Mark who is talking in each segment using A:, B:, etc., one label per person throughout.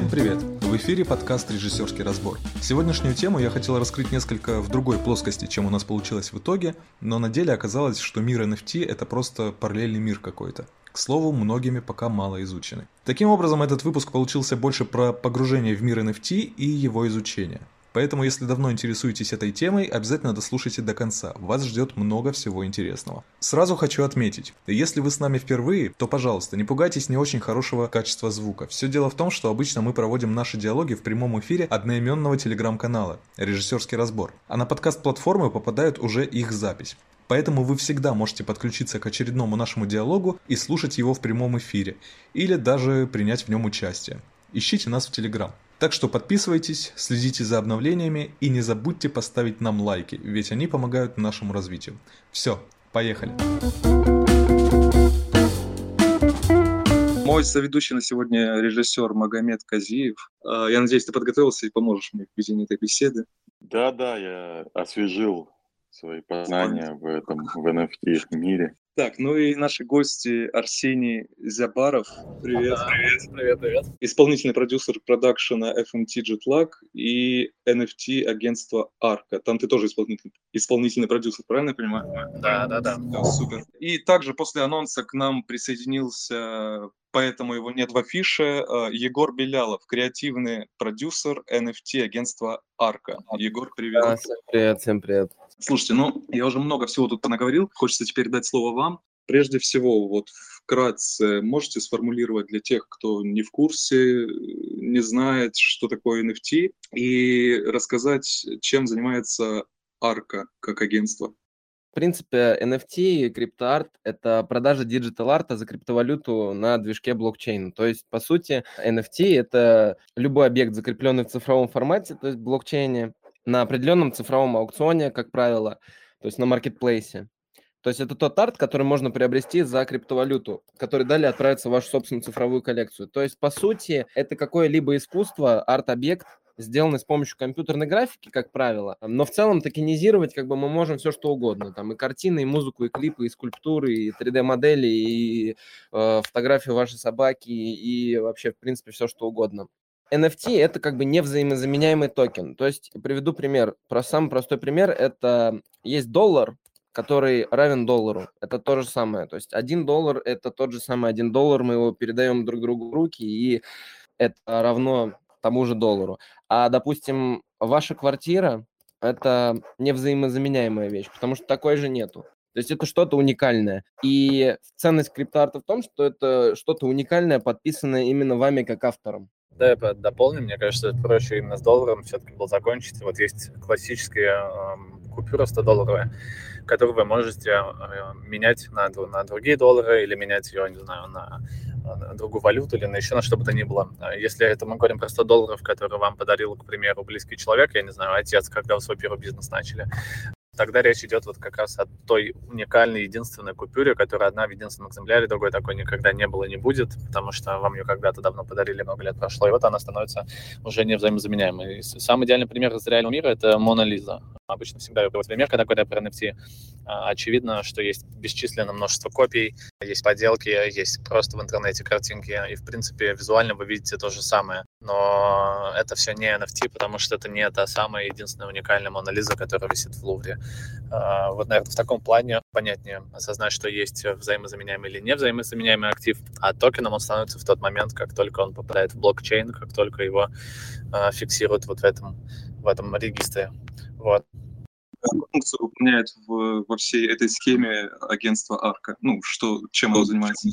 A: Всем привет! В эфире подкаст «Режиссерский разбор». Сегодняшнюю тему я хотел раскрыть несколько в другой плоскости, чем у нас получилось в итоге, но на деле оказалось, что мир NFT – это просто параллельный мир какой-то. К слову, многими пока мало изучены. Таким образом, этот выпуск получился больше про погружение в мир NFT и его изучение. Поэтому, если давно интересуетесь этой темой, обязательно дослушайте до конца. Вас ждет много всего интересного. Сразу хочу отметить, если вы с нами впервые, то, пожалуйста, не пугайтесь не очень хорошего качества звука. Все дело в том, что обычно мы проводим наши диалоги в прямом эфире одноименного телеграм-канала «Режиссерский разбор», а на подкаст-платформы попадает уже их запись. Поэтому вы всегда можете подключиться к очередному нашему диалогу и слушать его в прямом эфире, или даже принять в нем участие. Ищите нас в Телеграм. Так что подписывайтесь, следите за обновлениями и не забудьте поставить нам лайки, ведь они помогают нашему развитию. Все, поехали.
B: Мой соведущий на сегодня режиссер Магомед Казиев. А, я надеюсь, ты подготовился и поможешь мне в ведении этой беседы.
C: Да, да, я освежил свои познания в этом в NFT мире.
B: Так, ну и наши гости Арсений Зябаров. Привет.
D: Привет, привет, привет.
B: Исполнительный продюсер продакшена FMT Jetlag и NFT агентства Арка. Там ты тоже исполнительный, исполнительный продюсер, правильно я понимаю?
D: Да, да, да. да
B: супер. И также после анонса к нам присоединился поэтому его нет в афише. Э, Егор Белялов, креативный продюсер NFT агентства Арка. Егор, привет.
E: Да, всем привет, всем привет.
B: Слушайте, ну, я уже много всего тут наговорил. Хочется теперь дать слово вам. Прежде всего, вот вкратце можете сформулировать для тех, кто не в курсе, не знает, что такое NFT, и рассказать, чем занимается Арка как агентство.
E: В принципе, NFT и криптоарт – это продажа digital-арта за криптовалюту на движке блокчейна. То есть, по сути, NFT – это любой объект, закрепленный в цифровом формате, то есть блокчейне, на определенном цифровом аукционе, как правило, то есть на маркетплейсе. То есть это тот арт, который можно приобрести за криптовалюту, который далее отправится в вашу собственную цифровую коллекцию. То есть, по сути, это какое-либо искусство, арт-объект, сделаны с помощью компьютерной графики, как правило, но в целом токенизировать как бы мы можем все что угодно, там и картины, и музыку, и клипы, и скульптуры, и 3D-модели, и э, фотографию вашей собаки, и вообще, в принципе, все что угодно. NFT это как бы невзаимозаменяемый токен. То есть приведу пример. Про самый простой пример это есть доллар, который равен доллару. Это то же самое. То есть один доллар это тот же самый один доллар, мы его передаем друг другу в руки, и это равно тому же доллару. А, допустим, ваша квартира – это невзаимозаменяемая вещь, потому что такой же нету. То есть это что-то уникальное. И ценность криптоарта в том, что это что-то уникальное, подписанное именно вами как автором.
D: Да, я дополню, мне кажется, проще именно с долларом все-таки было закончить. Вот есть классические э, купюра 100-долларовая, которую вы можете э, менять на, на другие доллары или менять ее, не знаю, на на другую валюту или на еще на что бы то ни было. А если это мы говорим про 100 долларов, которые вам подарил, к примеру, близкий человек, я не знаю, отец, когда вы свой первый бизнес начали, тогда речь идет вот как раз о той уникальной, единственной купюре, которая одна в единственном экземпляре, другой такой никогда не было и не будет, потому что вам ее когда-то давно подарили, много лет прошло, и вот она становится уже не взаимозаменяемой. Самый идеальный пример из реального мира – это Мона Лиза. Обычно всегда приводят пример, когда говорят про NFT. А, очевидно, что есть бесчисленное множество копий, есть поделки, есть просто в интернете картинки, и, в принципе, визуально вы видите то же самое. Но это все не NFT, потому что это не та самая единственная уникальная Мона Лиза, которая висит в Лувре. А, вот, наверное, в таком плане понятнее осознать, что есть взаимозаменяемый или не взаимозаменяемый актив, а токеном он становится в тот момент, как только он попадает в блокчейн, как только его а, фиксируют вот в этом, в этом регистре. Вот.
B: Функцию выполняет в, во всей этой схеме агентство Арка? Ну, что, чем оно занимается?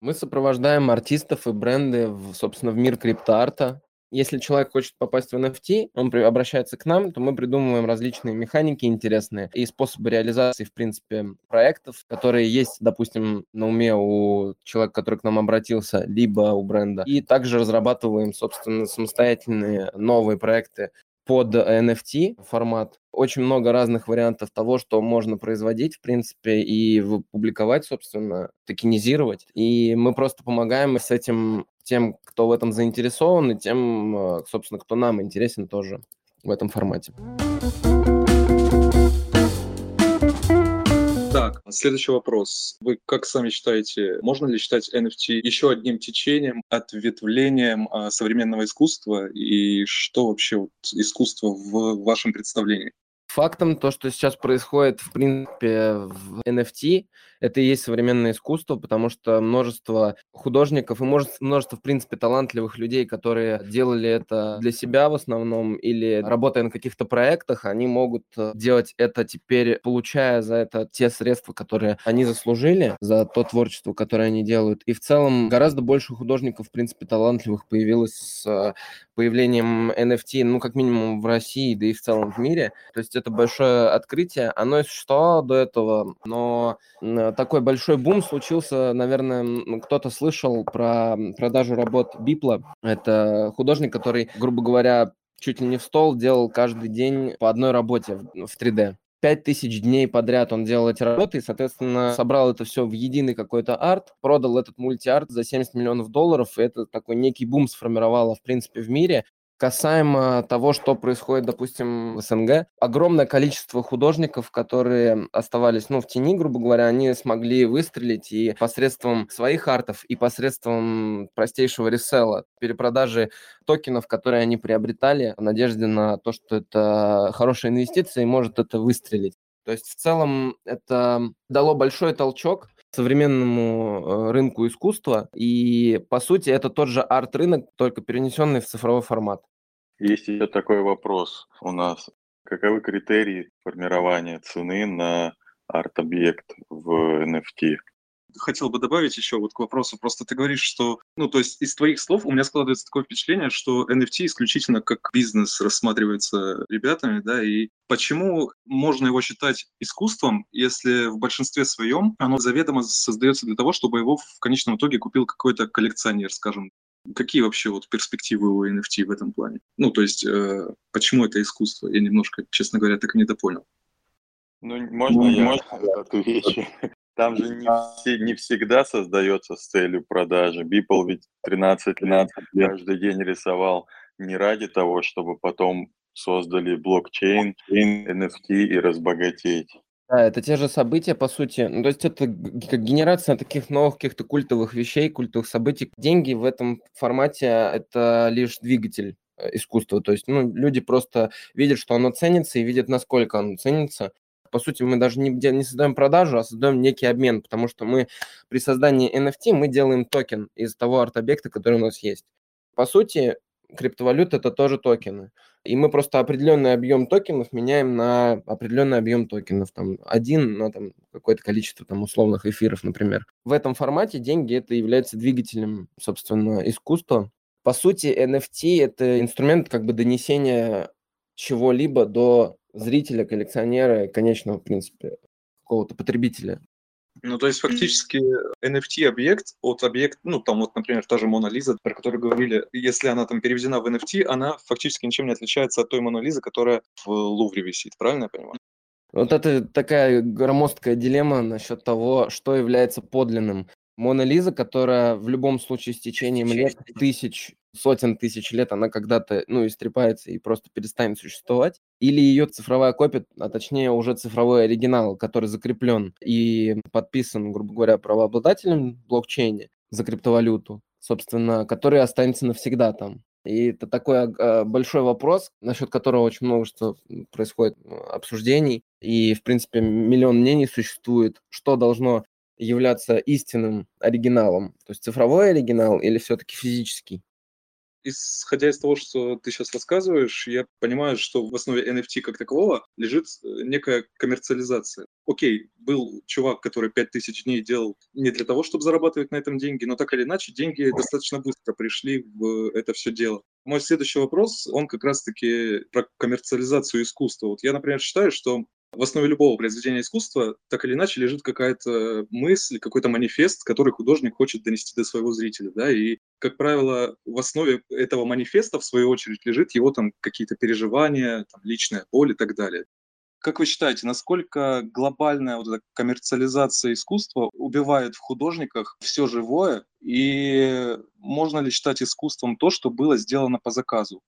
E: Мы сопровождаем артистов и бренды, в, собственно, в мир криптоарта. Если человек хочет попасть в NFT, он обращается к нам, то мы придумываем различные механики интересные и способы реализации, в принципе, проектов, которые есть, допустим, на уме у человека, который к нам обратился, либо у бренда. И также разрабатываем, собственно, самостоятельные новые проекты под NFT формат. Очень много разных вариантов того, что можно производить, в принципе, и публиковать, собственно, токенизировать. И мы просто помогаем с этим тем, кто в этом заинтересован, и тем, э, собственно, кто нам интересен тоже в этом формате.
B: Следующий вопрос. Вы как сами считаете, можно ли считать NFT еще одним течением, ответвлением а, современного искусства? И что вообще вот искусство в вашем представлении?
E: Фактом то, что сейчас происходит, в принципе, в NFT, это и есть современное искусство, потому что множество художников и множество, в принципе, талантливых людей, которые делали это для себя в основном или работая на каких-то проектах, они могут э, делать это теперь, получая за это те средства, которые они заслужили, за то творчество, которое они делают. И в целом гораздо больше художников, в принципе, талантливых появилось с э, появлением NFT, ну, как минимум в России, да и в целом в мире. То есть это большое открытие. Оно и существовало до этого, но такой большой бум случился, наверное, кто-то слышал про продажу работ Бипла. Это художник, который, грубо говоря, чуть ли не в стол делал каждый день по одной работе в 3D. Пять тысяч дней подряд он делал эти работы и, соответственно, собрал это все в единый какой-то арт, продал этот мультиарт за 70 миллионов долларов, и это такой некий бум сформировало, в принципе, в мире. Касаемо того, что происходит, допустим, в СНГ, огромное количество художников, которые оставались, ну, в тени, грубо говоря, они смогли выстрелить и посредством своих артов, и посредством простейшего ресела, перепродажи токенов, которые они приобретали, в надежде на то, что это хорошая инвестиция и может это выстрелить. То есть в целом это дало большой толчок современному э, рынку искусства, и по сути это тот же арт-рынок, только перенесенный в цифровой формат.
C: Есть еще такой вопрос у нас. Каковы критерии формирования цены на арт-объект в NFT?
B: хотел бы добавить еще вот к вопросу. Просто ты говоришь, что, ну, то есть из твоих слов у меня складывается такое впечатление, что NFT исключительно как бизнес рассматривается ребятами, да, и почему можно его считать искусством, если в большинстве своем оно заведомо создается для того, чтобы его в конечном итоге купил какой-то коллекционер, скажем, Какие вообще вот перспективы у NFT в этом плане? Ну, то есть, э, почему это искусство? Я немножко, честно говоря, так и не допонял.
C: Ну, можно я можно? отвечу? Там же не, все, не всегда создается с целью продажи. Бипл ведь 13 лет каждый день рисовал не ради того, чтобы потом создали блокчейн, NFT и разбогатеть.
E: Да, это те же события, по сути. Ну, то есть это как генерация таких новых каких-то культовых вещей, культовых событий. Деньги в этом формате – это лишь двигатель э, искусства. То есть ну, люди просто видят, что оно ценится, и видят, насколько оно ценится. По сути, мы даже не, не создаем продажу, а создаем некий обмен, потому что мы при создании NFT мы делаем токен из того арт-объекта, который у нас есть. По сути, криптовалюта – это тоже токены. И мы просто определенный объем токенов меняем на определенный объем токенов. Там один на там, какое-то количество там, условных эфиров, например. В этом формате деньги это является двигателем, собственно, искусства. По сути, NFT – это инструмент как бы донесения чего-либо до зрителя, коллекционера, конечного, в принципе, какого-то потребителя.
B: Ну, то есть фактически NFT-объект от объекта, ну, там вот, например, та же Мона Лиза, про которую говорили, если она там переведена в NFT, она фактически ничем не отличается от той Мона Лизы, которая в Лувре висит, правильно я понимаю?
E: Вот это такая громоздкая дилемма насчет того, что является подлинным. Мона Лиза, которая в любом случае с течением лет, тысяч, сотен тысяч лет, она когда-то, ну, истрепается и просто перестанет существовать, или ее цифровая копия, а точнее уже цифровой оригинал, который закреплен и подписан, грубо говоря, правообладателем в блокчейне за криптовалюту, собственно, который останется навсегда там. И это такой э, большой вопрос, насчет которого очень множество происходит обсуждений. И, в принципе, миллион мнений существует, что должно являться истинным оригиналом? То есть цифровой оригинал или все-таки физический?
B: Исходя из того, что ты сейчас рассказываешь, я понимаю, что в основе NFT как такового лежит э, некая коммерциализация. Окей, был чувак, который 5000 дней делал не для того, чтобы зарабатывать на этом деньги, но так или иначе деньги достаточно быстро пришли в это все дело. Мой следующий вопрос, он как раз-таки про коммерциализацию искусства. Вот я, например, считаю, что в основе любого произведения искусства так или иначе лежит какая-то мысль, какой-то манифест, который художник хочет донести до своего зрителя, да, и, как правило, в основе этого манифеста, в свою очередь, лежит его там какие-то переживания, там, личная боль и так далее. Как вы считаете, насколько глобальная вот эта коммерциализация искусства убивает в художниках все живое, и можно ли считать искусством то, что было сделано по заказу?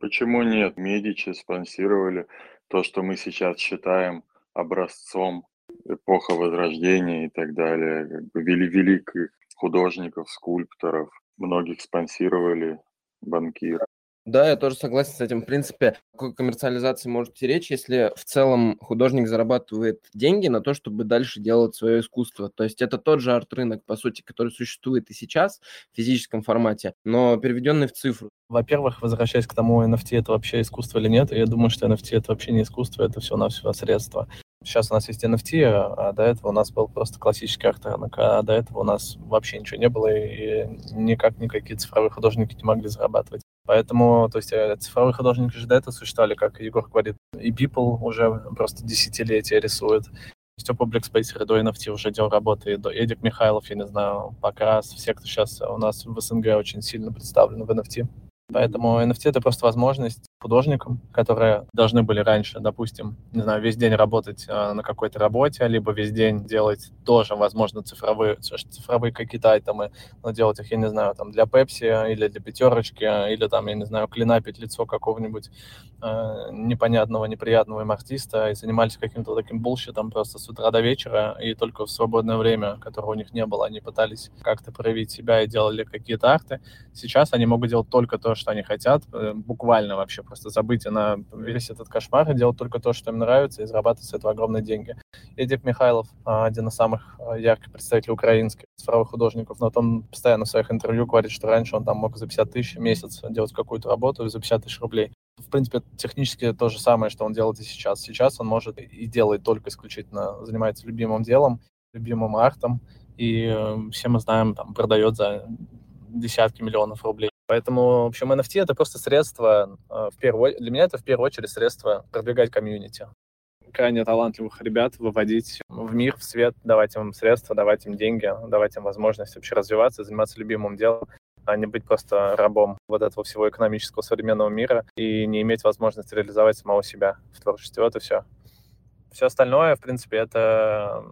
C: Почему нет? Медичи спонсировали то, что мы сейчас считаем образцом эпоха Возрождения и так далее, как бы вели великих художников, скульпторов, многих спонсировали банкиры.
E: Да, я тоже согласен с этим. В принципе, о какой коммерциализации может идти речь, если в целом художник зарабатывает деньги на то, чтобы дальше делать свое искусство. То есть это тот же арт-рынок, по сути, который существует и сейчас в физическом формате, но переведенный в цифру.
D: Во-первых, возвращаясь к тому, NFT это вообще искусство или нет, я думаю, что NFT это вообще не искусство, это все на все средство. Сейчас у нас есть NFT, а до этого у нас был просто классический арт-рынок, а до этого у нас вообще ничего не было, и никак никакие цифровые художники не могли зарабатывать. Поэтому, то есть, э, цифровые художники же до этого существовали, как Егор говорит, и People уже просто десятилетия рисует. Степа Блэкспейсер до NFT уже делал работы, до Эдик Михайлов, я не знаю, Покрас, все, кто сейчас у нас в СНГ очень сильно представлены в NFT. Поэтому NFT — это просто возможность художникам, которые должны были раньше, допустим, не знаю, весь день работать э, на какой-то работе, либо весь день делать тоже, возможно, цифровые, цифровые какие-то айтемы, но делать их, я не знаю, там для Pepsi или для пятерочки, или там, я не знаю, клинапить лицо какого-нибудь э, непонятного, неприятного им артиста и занимались каким-то таким булщитом просто с утра до вечера, и только в свободное время, которого у них не было, они пытались как-то проявить себя и делали какие-то арты. Сейчас они могут делать только то, что они хотят, э, буквально вообще просто забыть на весь этот кошмар и делать только то, что им нравится, и зарабатывать с этого огромные деньги. Эдик Михайлов, а, один из самых ярких представителей украинских цифровых художников, но он постоянно в своих интервью говорит, что раньше он там мог за 50 тысяч в месяц делать какую-то работу за 50 тысяч рублей. В принципе, технически то же самое, что он делает и сейчас. Сейчас он может и делает только исключительно, занимается любимым делом, любимым артом, и э, все мы знаем, там, продает за десятки миллионов рублей. Поэтому, в общем, NFT — это просто средство, э, в первую, для меня это в первую очередь средство продвигать комьюнити. Крайне талантливых ребят выводить в мир, в свет, давать им средства, давать им деньги, давать им возможность вообще развиваться, заниматься любимым делом, а не быть просто рабом вот этого всего экономического современного мира и не иметь возможности реализовать самого себя в творчестве. Вот и все. Все остальное, в принципе, это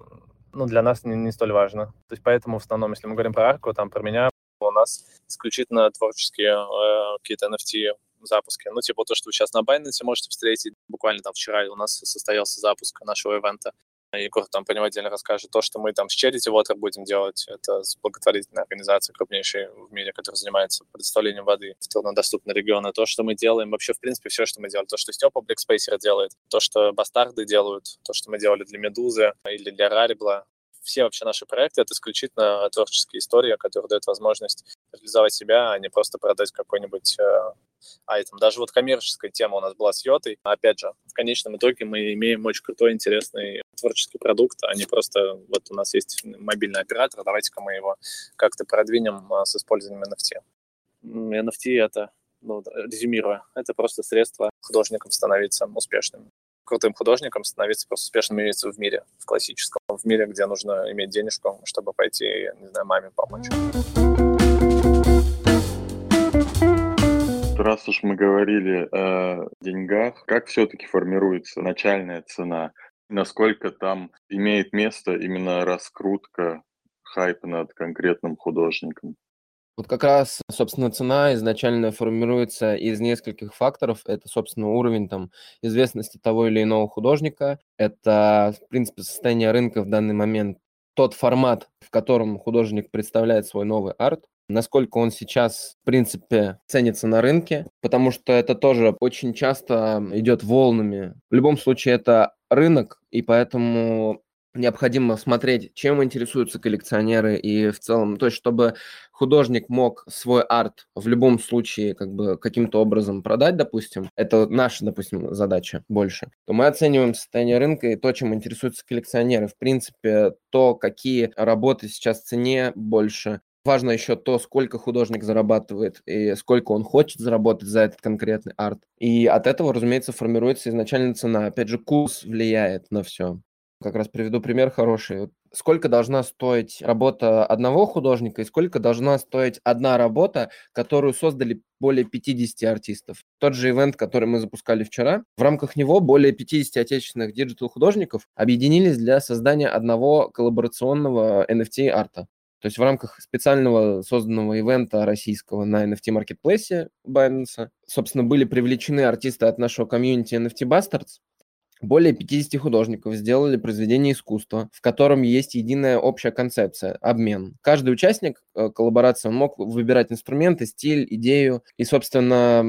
D: ну, для нас не, не столь важно. То есть поэтому в основном, если мы говорим про арку, там, про меня, у нас исключительно творческие э, какие-то NFT запуски. Ну, типа то, что вы сейчас на Binance можете встретить. Буквально там вчера у нас состоялся запуск нашего ивента. Егор там по нему отдельно расскажет. То, что мы там с Charity Water будем делать, это с благотворительной организацией, крупнейшей в мире, которая занимается предоставлением воды в труднодоступные регионы. То, что мы делаем, вообще, в принципе, все, что мы делали. То, что Степа Блэкспейсер делает, то, что Бастарды делают, то, что мы делали для Медузы или для Рарибла, все вообще наши проекты — это исключительно творческие истории, которые дают возможность реализовать себя, а не просто продать какой-нибудь э, айтем. Даже вот коммерческая тема у нас была с Йотой. Опять же, в конечном итоге мы имеем очень крутой, интересный творческий продукт, а не просто вот у нас есть мобильный оператор, давайте-ка мы его как-то продвинем а, с использованием NFT. NFT — это, ну, резюмируя, это просто средство художникам становиться успешными крутым художником становиться просто успешным имеется в мире, в классическом, в мире, где нужно иметь денежку, чтобы пойти, не знаю, маме помочь.
C: Раз уж мы говорили о деньгах, как все-таки формируется начальная цена? Насколько там имеет место именно раскрутка хайпа над конкретным художником?
E: Вот как раз, собственно, цена изначально формируется из нескольких факторов. Это, собственно, уровень там, известности того или иного художника. Это, в принципе, состояние рынка в данный момент. Тот формат, в котором художник представляет свой новый арт. Насколько он сейчас, в принципе, ценится на рынке. Потому что это тоже очень часто идет волнами. В любом случае, это рынок, и поэтому необходимо смотреть, чем интересуются коллекционеры и в целом, то есть чтобы художник мог свой арт в любом случае как бы каким-то образом продать, допустим, это наша, допустим, задача больше, то мы оцениваем состояние рынка и то, чем интересуются коллекционеры. В принципе, то, какие работы сейчас в цене больше, Важно еще то, сколько художник зарабатывает и сколько он хочет заработать за этот конкретный арт. И от этого, разумеется, формируется изначально цена. Опять же, курс влияет на все. Как раз приведу пример хороший. Сколько должна стоить работа одного художника и сколько должна стоить одна работа, которую создали более 50 артистов. Тот же event, который мы запускали вчера, в рамках него более 50 отечественных digital-художников объединились для создания одного коллаборационного NFT-арта. То есть в рамках специального созданного ивента российского на NFT-маркетплейсе Binance, собственно, были привлечены артисты от нашего комьюнити NFT Bastards, более 50 художников сделали произведение искусства, в котором есть единая общая концепция – обмен. Каждый участник э, коллаборации мог выбирать инструменты, стиль, идею, и, собственно,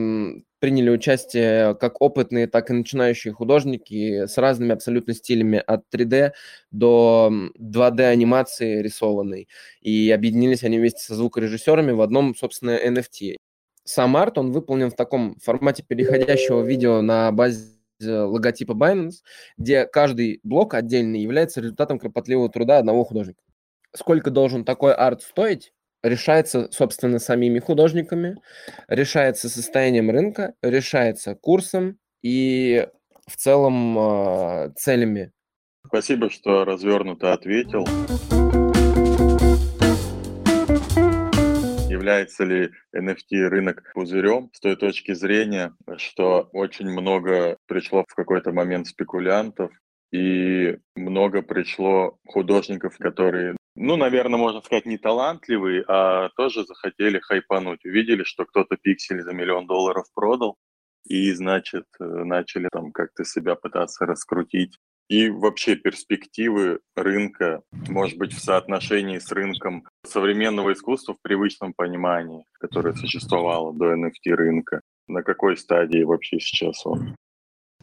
E: приняли участие как опытные, так и начинающие художники с разными абсолютно стилями от 3D до 2D анимации рисованной. И объединились они вместе со звукорежиссерами в одном, собственно, NFT. Сам арт, он выполнен в таком формате переходящего видео на базе логотипа Binance, где каждый блок отдельный является результатом кропотливого труда одного художника. Сколько должен такой арт стоить, решается, собственно, самими художниками, решается состоянием рынка, решается курсом и в целом э, целями.
C: Спасибо, что развернуто ответил. Является ли NFT рынок пузырем с той точки зрения, что очень много пришло в какой-то момент спекулянтов, и много пришло художников, которые, ну, наверное, можно сказать, не талантливые, а тоже захотели хайпануть. Увидели, что кто-то пиксель за миллион долларов продал, и, значит, э, начали там как-то себя пытаться раскрутить и вообще перспективы рынка, может быть, в соотношении с рынком современного искусства в привычном понимании, которое существовало до NFT рынка. На какой стадии вообще сейчас он?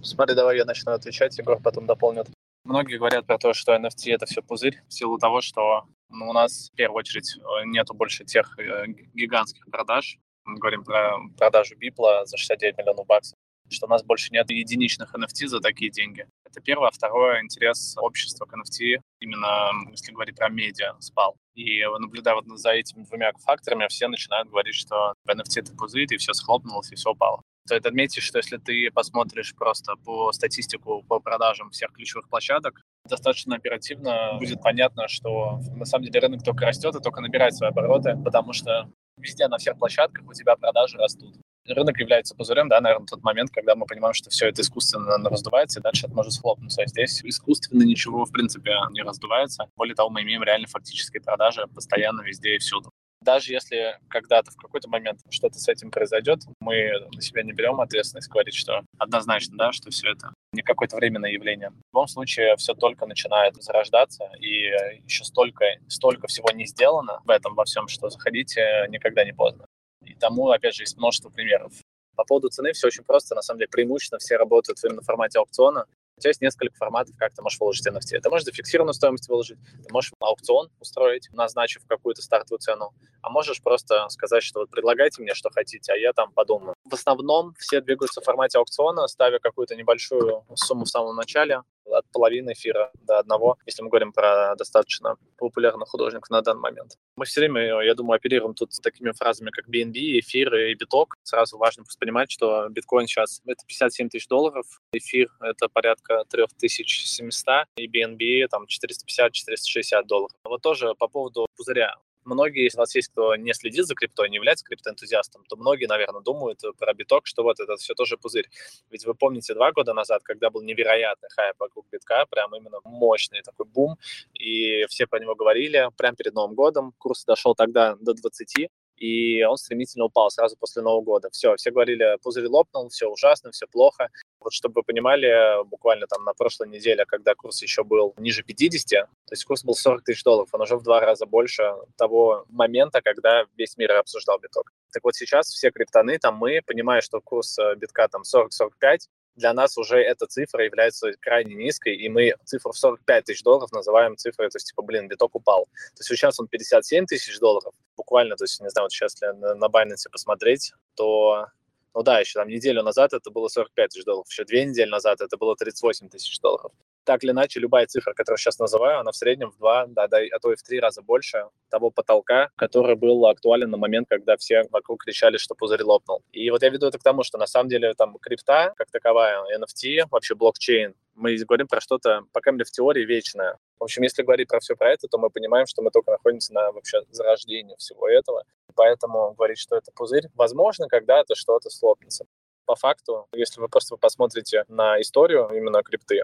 D: Смотри, давай я начну отвечать, Егор потом дополнит. Многие говорят про то, что NFT — это все пузырь, в силу того, что ну, у нас в первую очередь э, нету больше тех э, гигантских продаж. Мы говорим про продажу Бипла за 69 миллионов баксов что у нас больше нет единичных NFT за такие деньги. Это первое. Второе, интерес общества к NFT, именно если говорить про медиа, спал. И наблюдая вот за этими двумя факторами, все начинают говорить, что NFT это пузырь, и все схлопнулось, и все упало. Стоит отметить, что если ты посмотришь просто по статистику по продажам всех ключевых площадок, достаточно оперативно будет понятно, что на самом деле рынок только растет и только набирает свои обороты, потому что везде на всех площадках у тебя продажи растут рынок является пузырем, да, наверное, тот момент, когда мы понимаем, что все это искусственно раздувается, и дальше это может схлопнуться. А здесь искусственно ничего, в принципе, не раздувается. Более того, мы имеем реально фактические продажи постоянно везде и всюду. Даже если когда-то в какой-то момент что-то с этим произойдет, мы на себя не берем ответственность говорить, что однозначно, да, что все это не какое-то временное явление. В любом случае, все только начинает зарождаться, и еще столько, столько всего не сделано в этом во всем, что заходите никогда не поздно. И тому, опять же, есть множество примеров. По поводу цены все очень просто. На самом деле, преимущественно все работают именно в формате аукциона. У тебя есть несколько форматов, как ты можешь выложить NFT. Ты можешь зафиксированную стоимость выложить, ты можешь аукцион устроить, назначив какую-то стартовую цену, а можешь просто сказать, что вот предлагайте мне, что хотите, а я там подумаю. В основном все двигаются в формате аукциона, ставя какую-то небольшую сумму в самом начале, от половины эфира до одного, если мы говорим про достаточно популярных художников на данный момент. Мы все время, я думаю, оперируем тут такими фразами, как BNB, эфир и биток. Сразу важно понимать, что биткоин сейчас это 57 тысяч долларов, эфир это порядка 3700, и BNB там 450-460 долларов. Вот тоже по поводу пузыря многие из вас есть, кто не следит за криптой, не является криптоэнтузиастом, то многие, наверное, думают про биток, что вот это все тоже пузырь. Ведь вы помните два года назад, когда был невероятный хайп вокруг битка, прям именно мощный такой бум, и все про него говорили прямо перед Новым годом. Курс дошел тогда до 20, и он стремительно упал сразу после Нового года. Все, все говорили, пузырь лопнул, все ужасно, все плохо. Вот чтобы вы понимали, буквально там на прошлой неделе, когда курс еще был ниже 50, то есть курс был 40 тысяч долларов, он уже в два раза больше того момента, когда весь мир обсуждал биток. Так вот сейчас все криптоны, там мы, понимая, что курс э, битка там 40-45, для нас уже эта цифра является крайне низкой, и мы цифру в 45 тысяч долларов называем цифрой, то есть, типа, блин, биток упал. То есть сейчас он 57 тысяч долларов, буквально, то есть, не знаю, вот сейчас на, на Binance посмотреть, то, ну да, еще там неделю назад это было 45 тысяч долларов, еще две недели назад это было 38 тысяч долларов так или иначе, любая цифра, которую сейчас называю, она в среднем в два, да, да, а то и в три раза больше того потолка, который был актуален на момент, когда все вокруг кричали, что пузырь лопнул. И вот я веду это к тому, что на самом деле там крипта, как таковая, NFT, вообще блокчейн, мы говорим про что-то, пока крайней в теории, вечное. В общем, если говорить про все про это, то мы понимаем, что мы только находимся на вообще зарождении всего этого. Поэтому говорить, что это пузырь, возможно, когда-то что-то слопнется. По факту, если вы просто посмотрите на историю именно крипты,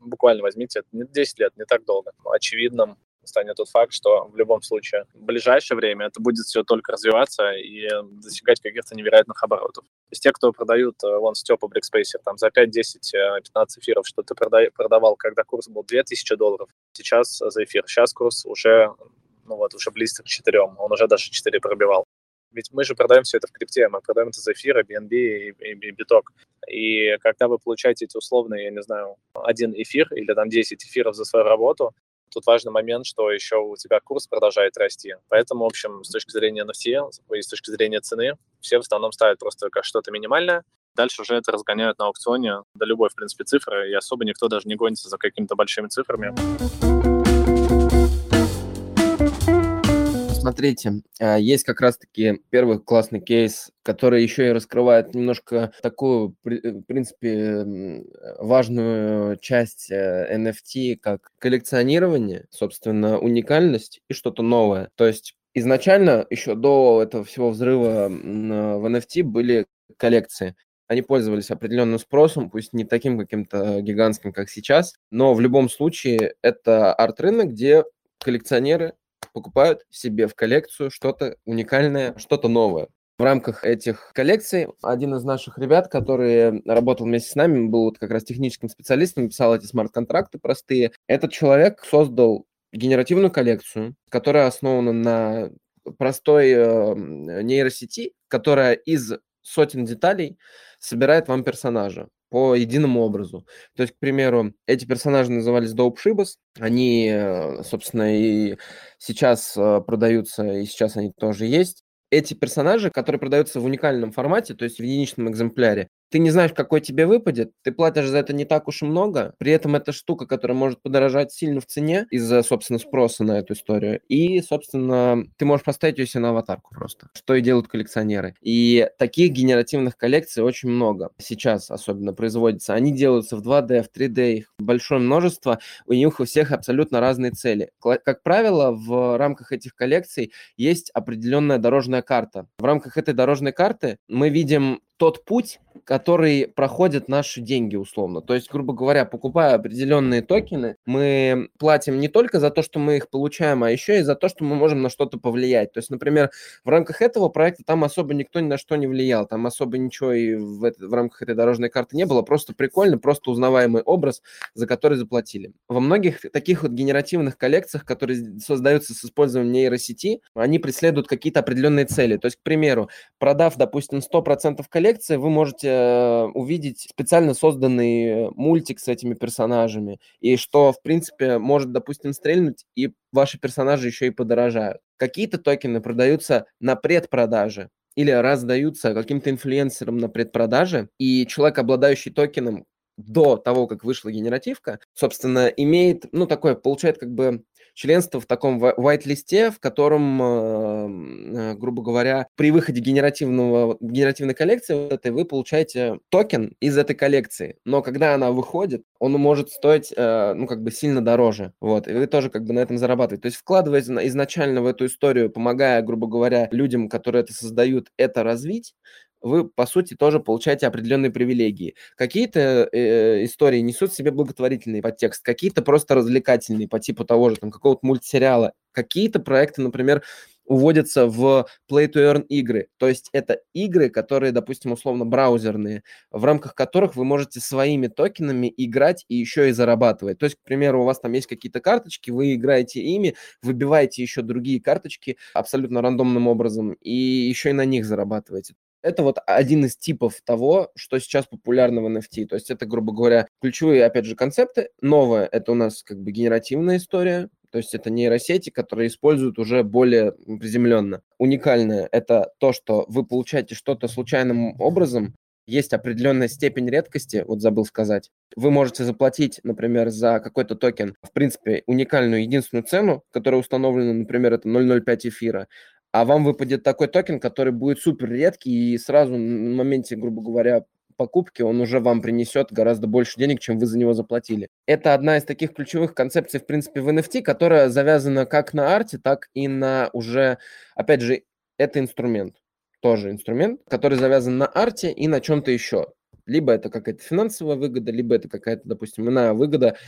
D: буквально возьмите, 10 лет, не так долго. Очевидным станет тот факт, что в любом случае в ближайшее время это будет все только развиваться и достигать каких-то невероятных оборотов. То есть те, кто продают э, вон Степа Брикспейсер там за 5, 10, 15 эфиров, что ты продавал, когда курс был 2000 долларов, сейчас за эфир. Сейчас курс уже, ну вот, уже близко к 4, он уже даже 4 пробивал. Ведь мы же продаем все это в крипте, мы продаем это за эфир, BNB и, и, и биток. И когда вы получаете эти условные, я не знаю, один эфир или там 10 эфиров за свою работу, тут важный момент, что еще у тебя курс продолжает расти. Поэтому, в общем, с точки зрения NFT и с точки зрения цены, все в основном ставят просто как что-то минимальное, Дальше уже это разгоняют на аукционе до любой, в принципе, цифры, и особо никто даже не гонится за какими-то большими цифрами.
E: Смотрите, а, есть как раз-таки первый классный кейс, который еще и раскрывает немножко такую, э, в принципе, важную часть NFT, э, как коллекционирование, собственно, уникальность и что-то новое. То есть изначально, еще до этого всего взрыва в NFT были коллекции они пользовались определенным спросом, пусть не таким каким-то гигантским, как сейчас, но в любом случае это арт-рынок, где коллекционеры покупают себе в коллекцию что-то уникальное, что-то новое. В рамках этих коллекций один из наших ребят, который работал вместе с нами, был вот как раз техническим специалистом, писал эти смарт-контракты простые. Этот человек создал генеративную коллекцию, которая основана на простой э, нейросети, которая из сотен деталей собирает вам персонажа по единому образу. То есть, к примеру, эти персонажи назывались Shibas, они, э, собственно, и сейчас э, продаются, и сейчас они тоже есть. Эти персонажи, которые продаются в уникальном формате, то есть в единичном экземпляре, ты не знаешь, какой тебе выпадет, ты платишь за это не так уж и много, при этом это штука, которая может подорожать сильно в цене из-за, собственно, спроса на эту историю, и, собственно, ты можешь поставить ее себе на аватарку просто, что и делают коллекционеры. И таких генеративных коллекций очень много сейчас особенно производится. Они делаются в 2D, в 3D, их большое множество, у них у всех абсолютно разные цели. Как правило, в рамках этих коллекций есть определенная дорожная карта. В рамках этой дорожной карты мы видим тот путь, который проходят наши деньги условно. То есть, грубо говоря, покупая определенные токены, мы платим не только за то, что мы их получаем, а еще и за то, что мы можем на что-то повлиять. То есть, например, в рамках этого проекта там особо никто ни на что не влиял, там особо ничего и в, это, в рамках этой дорожной карты не было, просто прикольно, просто узнаваемый образ, за который заплатили. Во многих таких вот генеративных коллекциях, которые создаются с использованием нейросети, они преследуют какие-то определенные цели. То есть, к примеру, продав, допустим, 100% коллекции, коллекции вы можете э, увидеть специально созданный мультик с этими персонажами, и что, в принципе, может, допустим, стрельнуть, и ваши персонажи еще и подорожают. Какие-то токены продаются на предпродаже, или раздаются каким-то инфлюенсерам на предпродаже, и человек, обладающий токеном до того, как вышла генеративка, собственно, имеет, ну, такое, получает как бы членство в таком white-листе, в котором, э, грубо говоря, при выходе генеративного, генеративной коллекции вот этой вы получаете токен из этой коллекции. Но когда она выходит, он может стоить, э, ну, как бы сильно дороже. Вот, и вы тоже как бы на этом зарабатываете. То есть вкладываясь изначально в эту историю, помогая, грубо говоря, людям, которые это создают, это развить, вы, по сути, тоже получаете определенные привилегии. Какие-то э, истории несут в себе благотворительный подтекст, какие-то просто развлекательные, по типу того же, там, какого-то мультсериала. Какие-то проекты, например, уводятся в play-to-earn игры. То есть это игры, которые, допустим, условно браузерные, в рамках которых вы можете своими токенами играть и еще и зарабатывать. То есть, к примеру, у вас там есть какие-то карточки, вы играете ими, выбиваете еще другие карточки абсолютно рандомным образом и еще и на них зарабатываете. Это вот один из типов того, что сейчас популярно в NFT. То есть это, грубо говоря, ключевые, опять же, концепты. Новое – это у нас как бы генеративная история, то есть это нейросети, которые используют уже более приземленно. Уникальное – это то, что вы получаете что-то случайным образом, есть определенная степень редкости, вот забыл сказать. Вы можете заплатить, например, за какой-то токен, в принципе, уникальную единственную цену, которая установлена, например, это 0,05 эфира, а вам выпадет такой токен, который будет супер редкий, и сразу на моменте, грубо говоря, покупки он уже вам принесет гораздо больше денег, чем вы за него заплатили. Это одна из таких ключевых концепций, в принципе, в NFT, которая завязана как на арте, так и на уже, опять же, это инструмент, тоже инструмент, который завязан на арте и на чем-то еще. Либо это какая-то финансовая выгода, либо это какая-то, допустим, иная выгода.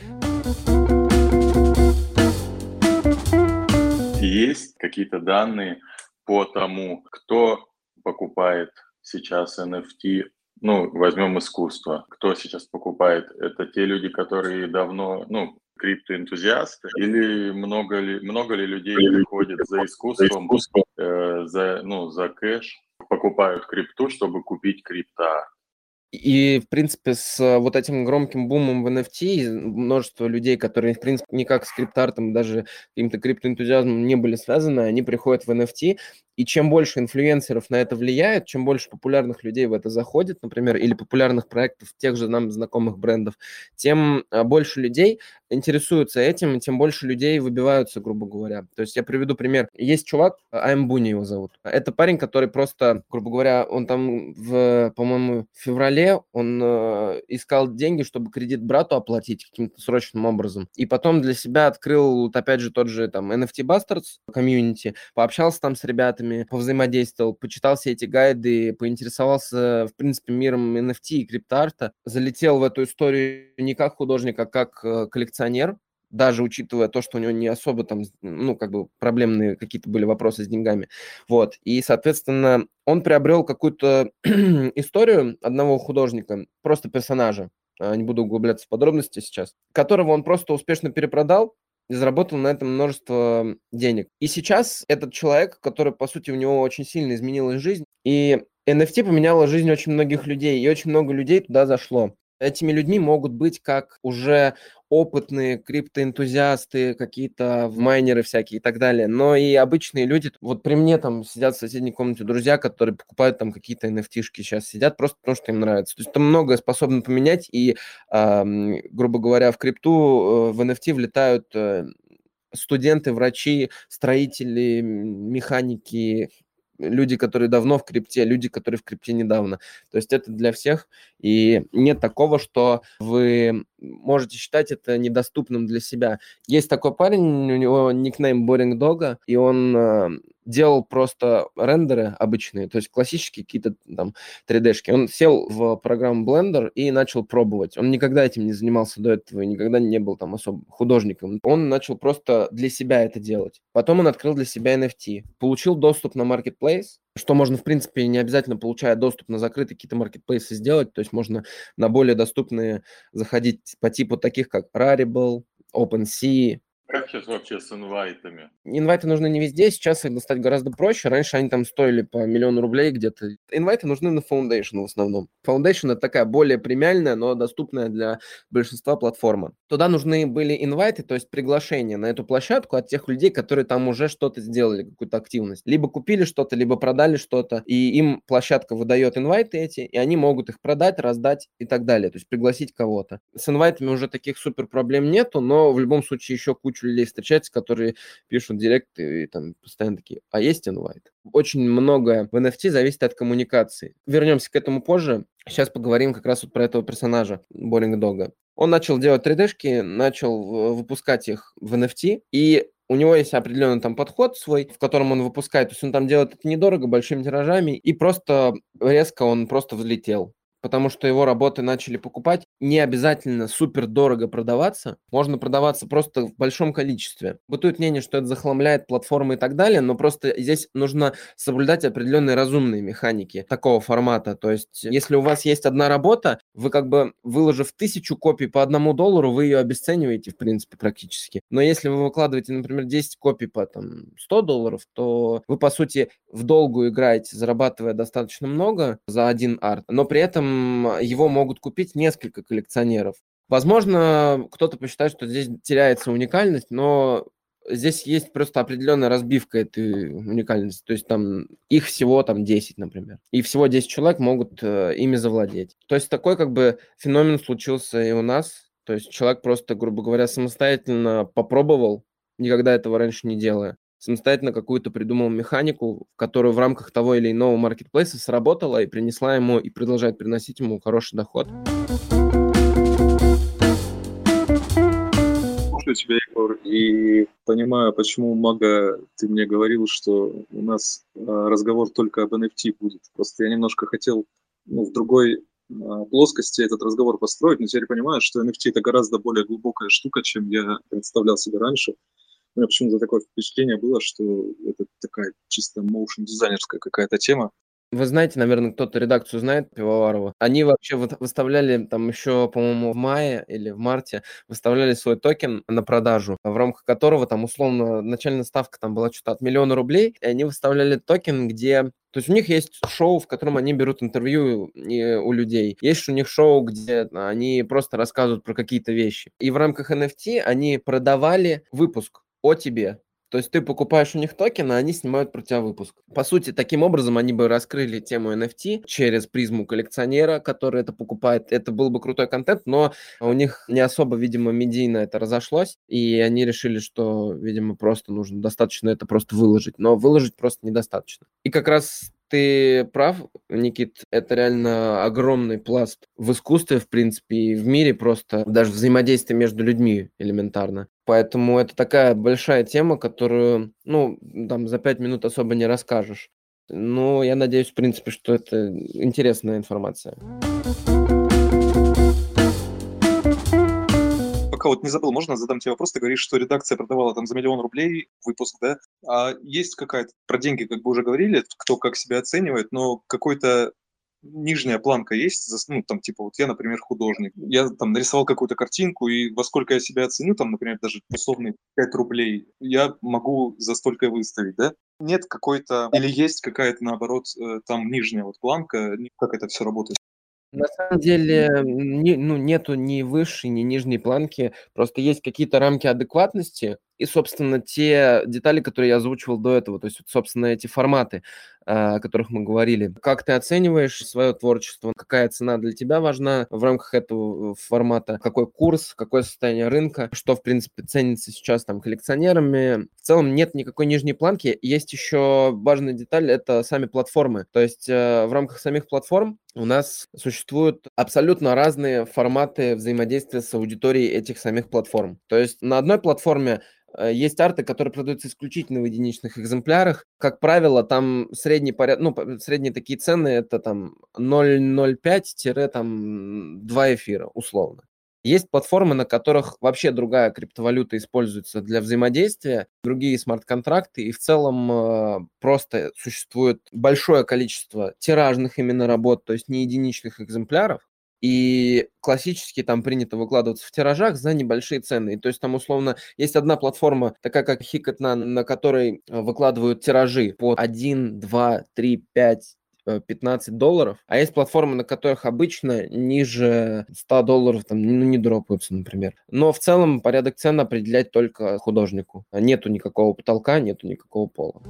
C: Есть какие-то данные по тому, кто покупает сейчас NFT, ну, возьмем искусство. Кто сейчас покупает? Это те люди, которые давно, ну, криптоэнтузиасты? Или много ли, много ли людей приходят за искусством, э, за, ну, за кэш, покупают крипту, чтобы купить крипта?
E: И, в принципе, с э, вот этим громким бумом в NFT множество людей, которые, в принципе, никак с криптартом, даже каким-то криптоэнтузиазмом не были связаны, они приходят в NFT, и чем больше инфлюенсеров на это влияет, чем больше популярных людей в это заходит, например, или популярных проектов тех же нам знакомых брендов, тем а, больше людей интересуются этим, и тем больше людей выбиваются, грубо говоря. То есть я приведу пример. Есть чувак, Айм Буни его зовут. Это парень, который просто, грубо говоря, он там, в, по-моему, в феврале он э, искал деньги, чтобы кредит брату оплатить каким-то срочным образом. И потом для себя открыл, вот опять же, тот же там NFT Bastards комьюнити, пообщался там с ребятами, повзаимодействовал, почитал все эти гайды, поинтересовался, в принципе, миром NFT и криптоарта, залетел в эту историю не как художник, а как э, коллекционер, даже учитывая то, что у него не особо там, ну, как бы проблемные какие-то были вопросы с деньгами. Вот. И, соответственно, он приобрел какую-то историю одного художника, просто персонажа, а, не буду углубляться в подробности сейчас, которого он просто успешно перепродал, и заработал на этом множество денег. И сейчас этот человек, который, по сути, у него очень сильно изменилась жизнь, и NFT поменяла жизнь очень многих людей, и очень много людей туда зашло. Этими людьми могут быть как уже опытные криптоэнтузиасты, какие-то майнеры всякие и так далее, но и обычные люди. Вот при мне там сидят в соседней комнате друзья, которые покупают там какие-то NFT-шки сейчас сидят просто потому, что им нравится. То есть там многое способно поменять, и, э, грубо говоря, в крипту, э, в NFT влетают э, студенты, врачи, строители, механики, люди, которые давно в крипте, люди, которые в крипте недавно. То есть это для всех, и нет такого, что вы можете считать это недоступным для себя. Есть такой парень, у него никнейм Boring Dog, и он э, делал просто рендеры обычные, то есть классические какие-то там 3D-шки. Он сел в программу Blender и начал пробовать. Он никогда этим не занимался до этого и никогда не был там особо художником. Он начал просто для себя это делать. Потом он открыл для себя NFT. Получил доступ на Marketplace, что можно, в принципе, не обязательно получая доступ на закрытые какие-то маркетплейсы сделать, то есть можно на более доступные заходить по типу таких, как Rarible, OpenSea,
C: как сейчас вообще с инвайтами?
E: Инвайты нужны не везде, сейчас их достать гораздо проще. Раньше они там стоили по миллиону рублей где-то. Инвайты нужны на Foundation в основном. Foundation это такая более премиальная, но доступная для большинства платформа. Туда нужны были инвайты, то есть приглашения на эту площадку от тех людей, которые там уже что-то сделали, какую-то активность. Либо купили что-то, либо продали что-то, и им площадка выдает инвайты эти, и они могут их продать, раздать и так далее, то есть пригласить кого-то. С инвайтами уже таких супер проблем нету, но в любом случае еще кучу людей встречается, которые пишут директ и, там постоянно такие, а есть инвайт? Очень многое в NFT зависит от коммуникации. Вернемся к этому позже. Сейчас поговорим как раз вот про этого персонажа, Боллинг Дога. Он начал делать 3D-шки, начал выпускать их в NFT, и у него есть определенный там подход свой, в котором он выпускает. То есть он там делает это недорого, большими тиражами, и просто резко он просто взлетел потому что его работы начали покупать. Не обязательно супер дорого продаваться, можно продаваться просто в большом количестве. Бытует мнение, что это захламляет платформы и так далее, но просто здесь нужно соблюдать определенные разумные механики такого формата. То есть, если у вас есть одна работа, вы как бы выложив тысячу копий по одному доллару, вы ее обесцениваете, в принципе, практически. Но если вы выкладываете, например, 10 копий по там, 100 долларов, то вы, по сути, в долгу играете, зарабатывая достаточно много за один арт, но при этом его могут купить несколько коллекционеров. Возможно, кто-то посчитает, что здесь теряется уникальность, но здесь есть просто определенная разбивка этой уникальности. То есть там их всего там 10, например. И всего 10 человек могут э, ими завладеть. То есть такой как бы феномен случился и у нас. То есть человек просто, грубо говоря, самостоятельно попробовал, никогда этого раньше не делая самостоятельно какую-то придумал механику, которую в рамках того или иного маркетплейса сработала и принесла ему и продолжает приносить ему хороший доход.
B: Слушаю тебя, Егор, и понимаю, почему Мага ты мне говорил, что у нас а, разговор только об NFT будет. Просто я немножко хотел ну, в другой а, плоскости этот разговор построить, но теперь понимаю, что NFT это гораздо более глубокая штука, чем я представлял себе раньше. У меня почему-то такое впечатление было, что это такая чисто motion дизайнерская какая-то тема.
E: Вы знаете, наверное, кто-то редакцию знает, Пивоварова. Они вообще выставляли там еще, по-моему, в мае или в марте выставляли свой токен на продажу, в рамках которого там условно начальная ставка там была что-то от миллиона рублей, и они выставляли токен, где то есть у них есть шоу, в котором они берут интервью у людей. Есть у них шоу, где они просто рассказывают про какие-то вещи. И в рамках NFT они продавали выпуск о тебе. То есть ты покупаешь у них токены, а они снимают про тебя выпуск. По сути, таким образом они бы раскрыли тему NFT через призму коллекционера, который это покупает. Это был бы крутой контент, но у них не особо, видимо, медийно это разошлось, и они решили, что, видимо, просто нужно достаточно это просто выложить. Но выложить просто недостаточно. И как раз ты прав, Никит, это реально огромный пласт в искусстве, в принципе, и в мире просто, даже взаимодействие между людьми элементарно. Поэтому это такая большая тема, которую, ну, там за пять минут особо не расскажешь. Но я надеюсь, в принципе, что это интересная информация.
B: Пока вот не забыл, можно задам тебе вопрос? Ты говоришь, что редакция продавала там за миллион рублей выпуск, да? А есть какая-то, про деньги как бы уже говорили, кто как себя оценивает, но какой-то нижняя планка есть, ну, там, типа, вот я, например, художник, я там нарисовал какую-то картинку, и во сколько я себя оценю, там, например, даже условные 5 рублей, я могу за столько выставить, да? Нет какой-то, или есть какая-то, наоборот, э, там нижняя вот планка, как это все работает?
E: На самом деле, не, ну, нету ни высшей, ни нижней планки, просто есть какие-то рамки адекватности, и, собственно, те детали, которые я озвучивал до этого, то есть, собственно, эти форматы, а, о которых мы говорили. Как ты оцениваешь свое творчество? Какая цена для тебя важна в рамках этого формата? Какой курс, какое состояние рынка? Что, в принципе, ценится сейчас там коллекционерами? В целом нет никакой нижней планки. Есть еще важная деталь – это сами платформы. То есть э, в рамках самих платформ у нас существуют абсолютно разные форматы взаимодействия с аудиторией этих самих платформ. То есть на одной платформе Э, есть арты, которые продаются исключительно в единичных экземплярах. Как правило, там средний поряд, ну, средние такие цены это там 0,05-2 эфира, условно. Есть платформы, на которых вообще другая криптовалюта используется для взаимодействия, другие смарт-контракты, и в целом э, просто существует большое количество тиражных именно работ, то есть не единичных экземпляров, и классически там принято выкладываться в тиражах за небольшие цены. И, то есть там условно есть одна платформа, такая как Hikatna, на которой э, выкладывают тиражи по 1, 2, 3, 5, 15 долларов, а есть платформы, на которых обычно ниже 100 долларов там, ну, не дропаются, например. Но в целом порядок цен определять только художнику. Нету никакого потолка, нету никакого пола.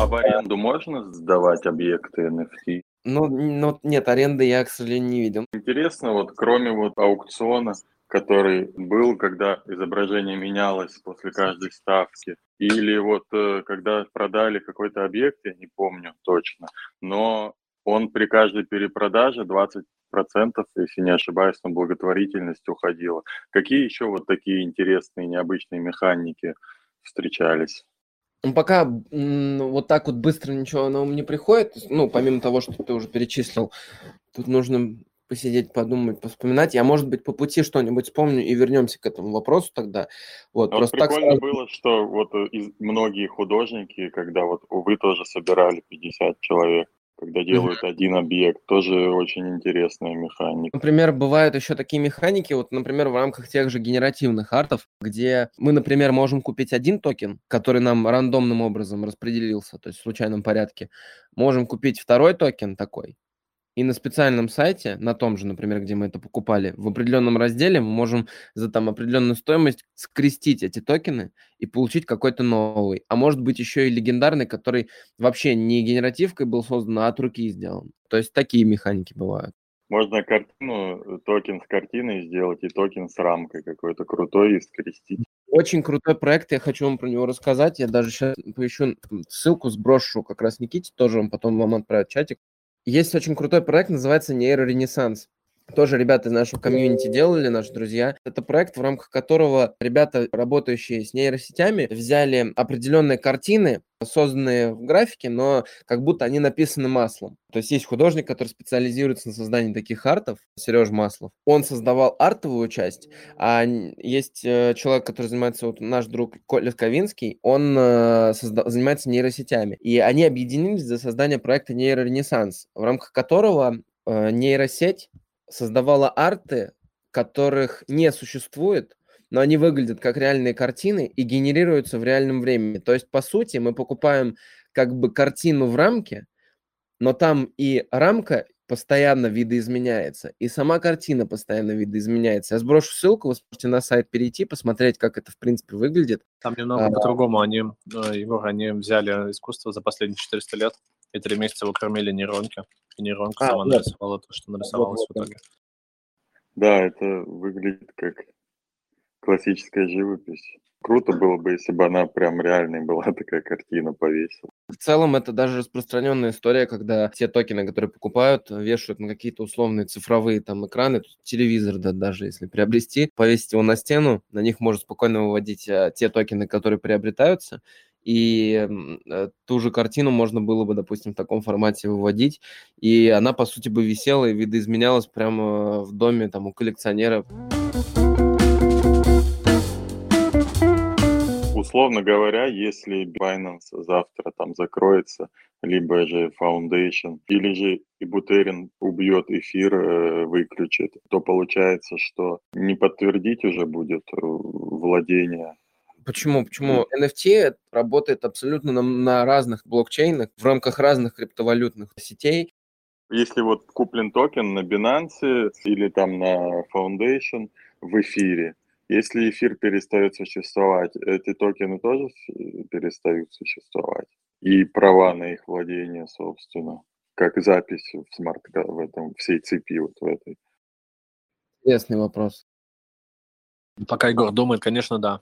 C: А в аренду можно сдавать объекты NFT?
E: Ну, ну, нет, аренды я, к сожалению, не видел.
C: Интересно, вот кроме вот аукциона, который был, когда изображение менялось после каждой ставки, или вот э, когда продали какой-то объект, я не помню точно, но он при каждой перепродаже 20 процентов, если не ошибаюсь, на благотворительность уходила. Какие еще вот такие интересные, необычные механики встречались?
E: Ну, пока вот так вот быстро ничего на ум не приходит, ну, помимо того, что ты уже перечислил, тут нужно посидеть, подумать, поспоминать. Я, может быть, по пути что-нибудь вспомню и вернемся к этому вопросу тогда.
C: Вот, а просто вот прикольно так... было, что вот э, из, многие художники, когда вот вы тоже собирали 50 человек, когда делают один объект. Тоже очень интересная механика.
E: Например, бывают еще такие механики, вот, например, в рамках тех же генеративных артов, где мы, например, можем купить один токен, который нам рандомным образом распределился, то есть в случайном порядке. Можем купить второй токен такой, и на специальном сайте, на том же, например, где мы это покупали, в определенном разделе мы можем за там определенную стоимость скрестить эти токены и получить какой-то новый. А может быть еще и легендарный, который вообще не генеративкой был создан, а от руки сделан. То есть такие механики бывают.
C: Можно картину, токен с картиной сделать и токен с рамкой какой-то крутой и скрестить.
E: Очень крутой проект, я хочу вам про него рассказать. Я даже сейчас поищу ссылку, сброшу как раз Никите, тоже он потом вам отправит чатик. Есть очень крутой проект, называется нейроренессанс. Тоже ребята из нашего комьюнити делали, наши друзья. Это проект, в рамках которого ребята, работающие с нейросетями, взяли определенные картины, созданные в графике, но как будто они написаны маслом. То есть есть художник, который специализируется на создании таких артов, Сереж Маслов. Он создавал артовую часть, а есть э, человек, который занимается, вот наш друг Коля Ковинский, он э, созда- занимается нейросетями. И они объединились для создания проекта Нейроренессанс, в рамках которого э, нейросеть создавала арты, которых не существует, но они выглядят как реальные картины и генерируются в реальном времени. То есть, по сути, мы покупаем как бы картину в рамке, но там и рамка постоянно видоизменяется, и сама картина постоянно видоизменяется. Я сброшу ссылку, вы сможете на сайт перейти, посмотреть, как это в принципе выглядит.
D: Там немного а, по-другому. Они, э, Егор, они взяли искусство за последние 400 лет и три месяца его кормили нейронки, и нейронка а, сама нет. нарисовала то, что нарисовалось вот, вот, в итоге.
C: Да, это выглядит как классическая живопись. Круто было бы, если бы она прям реальной была, такая картина повесила.
E: В целом, это даже распространенная история, когда те токены, которые покупают, вешают на какие-то условные цифровые там экраны, телевизор, да, даже если приобрести, повесить его на стену, на них можно спокойно выводить а, те токены, которые приобретаются, и э, ту же картину можно было бы, допустим, в таком формате выводить, и она, по сути, бы висела и видоизменялась прямо в доме там у коллекционеров.
C: Условно говоря, если Binance завтра там закроется, либо же Foundation, или же Ибутерин убьет эфир, э, выключит, то получается, что не подтвердить уже будет э, владение
E: Почему? Почему? NFT работает абсолютно на, на разных блокчейнах, в рамках разных криптовалютных сетей.
C: Если вот куплен токен на Binance или там на Foundation в эфире, если эфир перестает существовать, эти токены тоже перестают существовать. И права на их владение, собственно, как запись в smart в этом всей цепи вот в этой.
E: Интересный вопрос.
D: Пока Егор думает, конечно, да.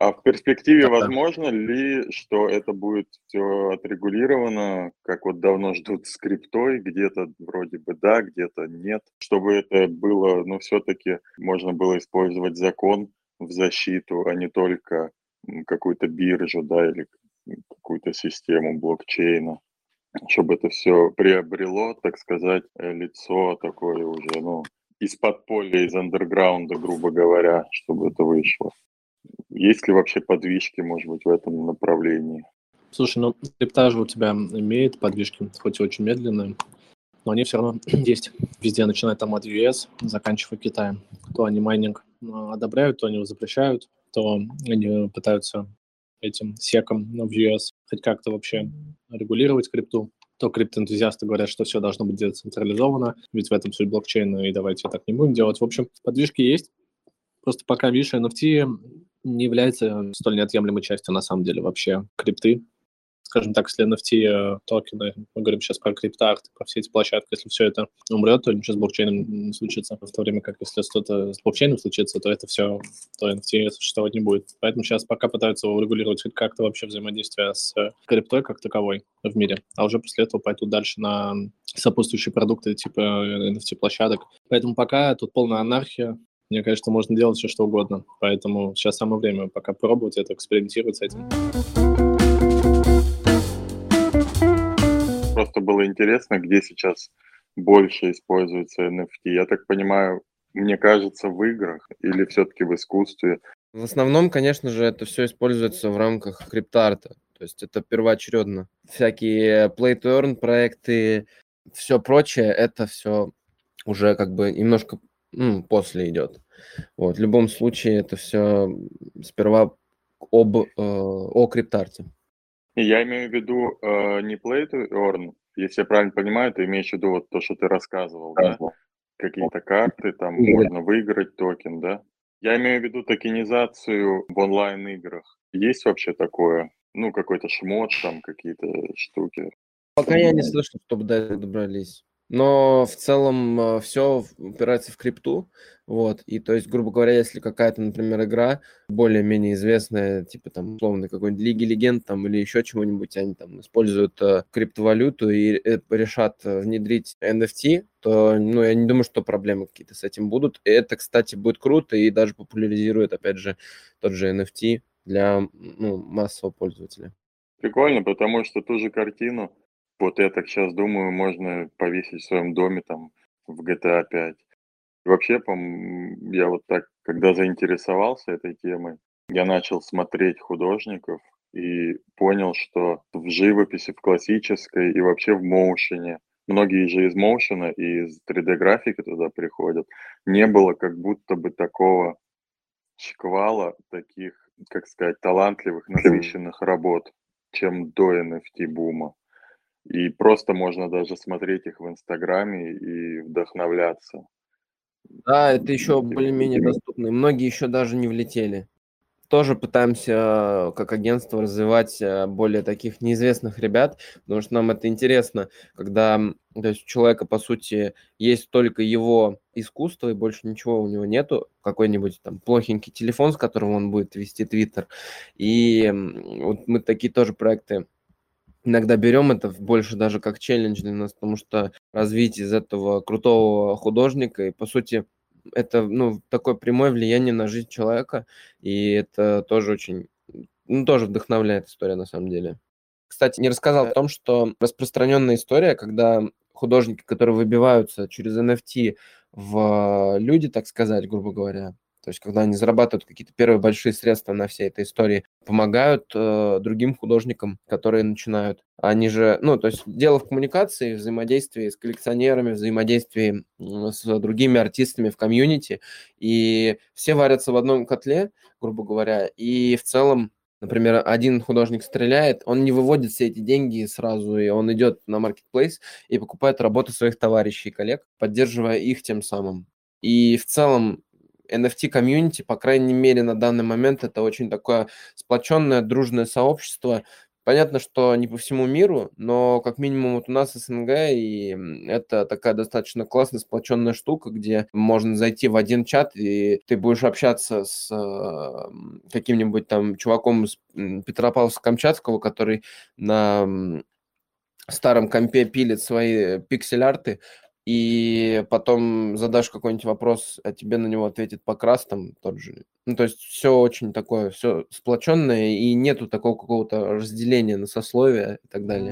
C: А в перспективе да. возможно ли, что это будет все отрегулировано, как вот давно ждут скриптой, где-то вроде бы да, где-то нет, чтобы это было, ну, все-таки можно было использовать закон в защиту, а не только какую-то биржу, да, или какую-то систему блокчейна, чтобы это все приобрело, так сказать, лицо такое уже, ну, из подполья, из андерграунда, грубо говоря, чтобы это вышло. Есть ли вообще подвижки, может быть, в этом направлении?
D: Слушай, ну крипта же у тебя имеет подвижки, хоть и очень медленные, но они все равно есть. Везде, начиная там от US, заканчивая Китаем. То они майнинг а, одобряют, то они его запрещают, то они пытаются этим секом в US хоть как-то вообще регулировать крипту. То криптоэнтузиасты говорят, что все должно быть децентрализовано, ведь в этом суть блокчейна, и давайте так не будем делать. В общем, подвижки есть. Просто пока, видишь, NFT не является столь неотъемлемой частью, на самом деле, вообще крипты. Скажем так, если NFT э, токены, мы говорим сейчас про криптарт, про все эти площадки, если все это умрет, то ничего с блокчейном не случится. В то время как если что-то с блокчейном случится, то это все, то NFT существовать не будет. Поэтому сейчас пока пытаются урегулировать хоть как-то вообще взаимодействие с криптой как таковой в мире, а уже после этого пойдут дальше на сопутствующие продукты типа NFT-площадок. Поэтому пока тут полная анархия, мне кажется, можно делать все, что угодно. Поэтому сейчас самое время пока пробовать это, экспериментировать с этим.
C: Просто было интересно, где сейчас больше используется NFT. Я так понимаю, мне кажется, в играх или все-таки в искусстве?
E: В основном, конечно же, это все используется в рамках криптоарта. То есть это первоочередно. Всякие play to earn проекты, все прочее, это все уже как бы немножко ну, после идет. Вот, в любом случае это все сперва об, э, о криптарте.
C: Я имею в виду э, не play to earn, если я правильно понимаю, ты имеешь в виду вот то, что ты рассказывал, да? Какие-то карты, там можно выиграть токен, да? Я имею в виду токенизацию в онлайн-играх. Есть вообще такое? Ну, какой-то шмот, там какие-то штуки.
E: Пока я не слышал, чтобы до этого добрались. Но в целом э, все упирается в крипту, вот, и то есть, грубо говоря, если какая-то, например, игра более-менее известная, типа там, условно, какой-нибудь Лиги Легенд там или еще чего-нибудь, они там используют э, криптовалюту и э, решат э, внедрить NFT, то, ну, я не думаю, что проблемы какие-то с этим будут. И это, кстати, будет круто и даже популяризирует, опять же, тот же NFT для ну, массового пользователя.
C: Прикольно, потому что ту же картину, вот я так сейчас думаю, можно повесить в своем доме там в GTA 5. Вообще, я вот так, когда заинтересовался этой темой, я начал смотреть художников и понял, что в живописи, в классической и вообще в моушене, многие же из моушена и из 3D-графики туда приходят, не было как будто бы такого шквала таких, как сказать, талантливых, насыщенных работ чем до NFT-бума. И просто можно даже смотреть их в Инстаграме и вдохновляться.
E: Да, это еще более-менее доступно. многие еще даже не влетели. Тоже пытаемся как агентство развивать э, более таких неизвестных ребят, потому что нам это интересно, когда то есть у человека, по сути, есть только его искусство, и больше ничего у него нету, какой-нибудь там плохенький телефон, с которым он будет вести Твиттер. И вот мы такие тоже проекты иногда берем это больше даже как челлендж для нас, потому что развить из этого крутого художника, и по сути это ну, такое прямое влияние на жизнь человека, и это тоже очень, ну, тоже вдохновляет история на самом деле. Кстати, не рассказал о том, что распространенная история, когда художники, которые выбиваются через NFT в люди, так сказать, грубо говоря, то есть когда они зарабатывают какие-то первые большие средства на всей этой истории, помогают э, другим художникам, которые начинают. Они же, ну, то есть дело в коммуникации, взаимодействии с коллекционерами, взаимодействии с другими артистами в комьюнити, и все варятся в одном котле, грубо говоря, и в целом Например, один художник стреляет, он не выводит все эти деньги сразу, и он идет на маркетплейс и покупает работы своих товарищей и коллег, поддерживая их тем самым. И в целом NFT-комьюнити, по крайней мере, на данный момент это очень такое сплоченное, дружное сообщество. Понятно, что не по всему миру, но как минимум вот у нас СНГ, и это такая достаточно классная сплоченная штука, где можно зайти в один чат, и ты будешь общаться с каким-нибудь там чуваком из Петропавловска-Камчатского, который на старом компе пилит свои пиксель-арты, и потом задашь какой-нибудь вопрос, а тебе на него ответит Покрас там тот же. Ну, то есть все очень такое, все сплоченное, и нету такого какого-то разделения на сословия и так далее.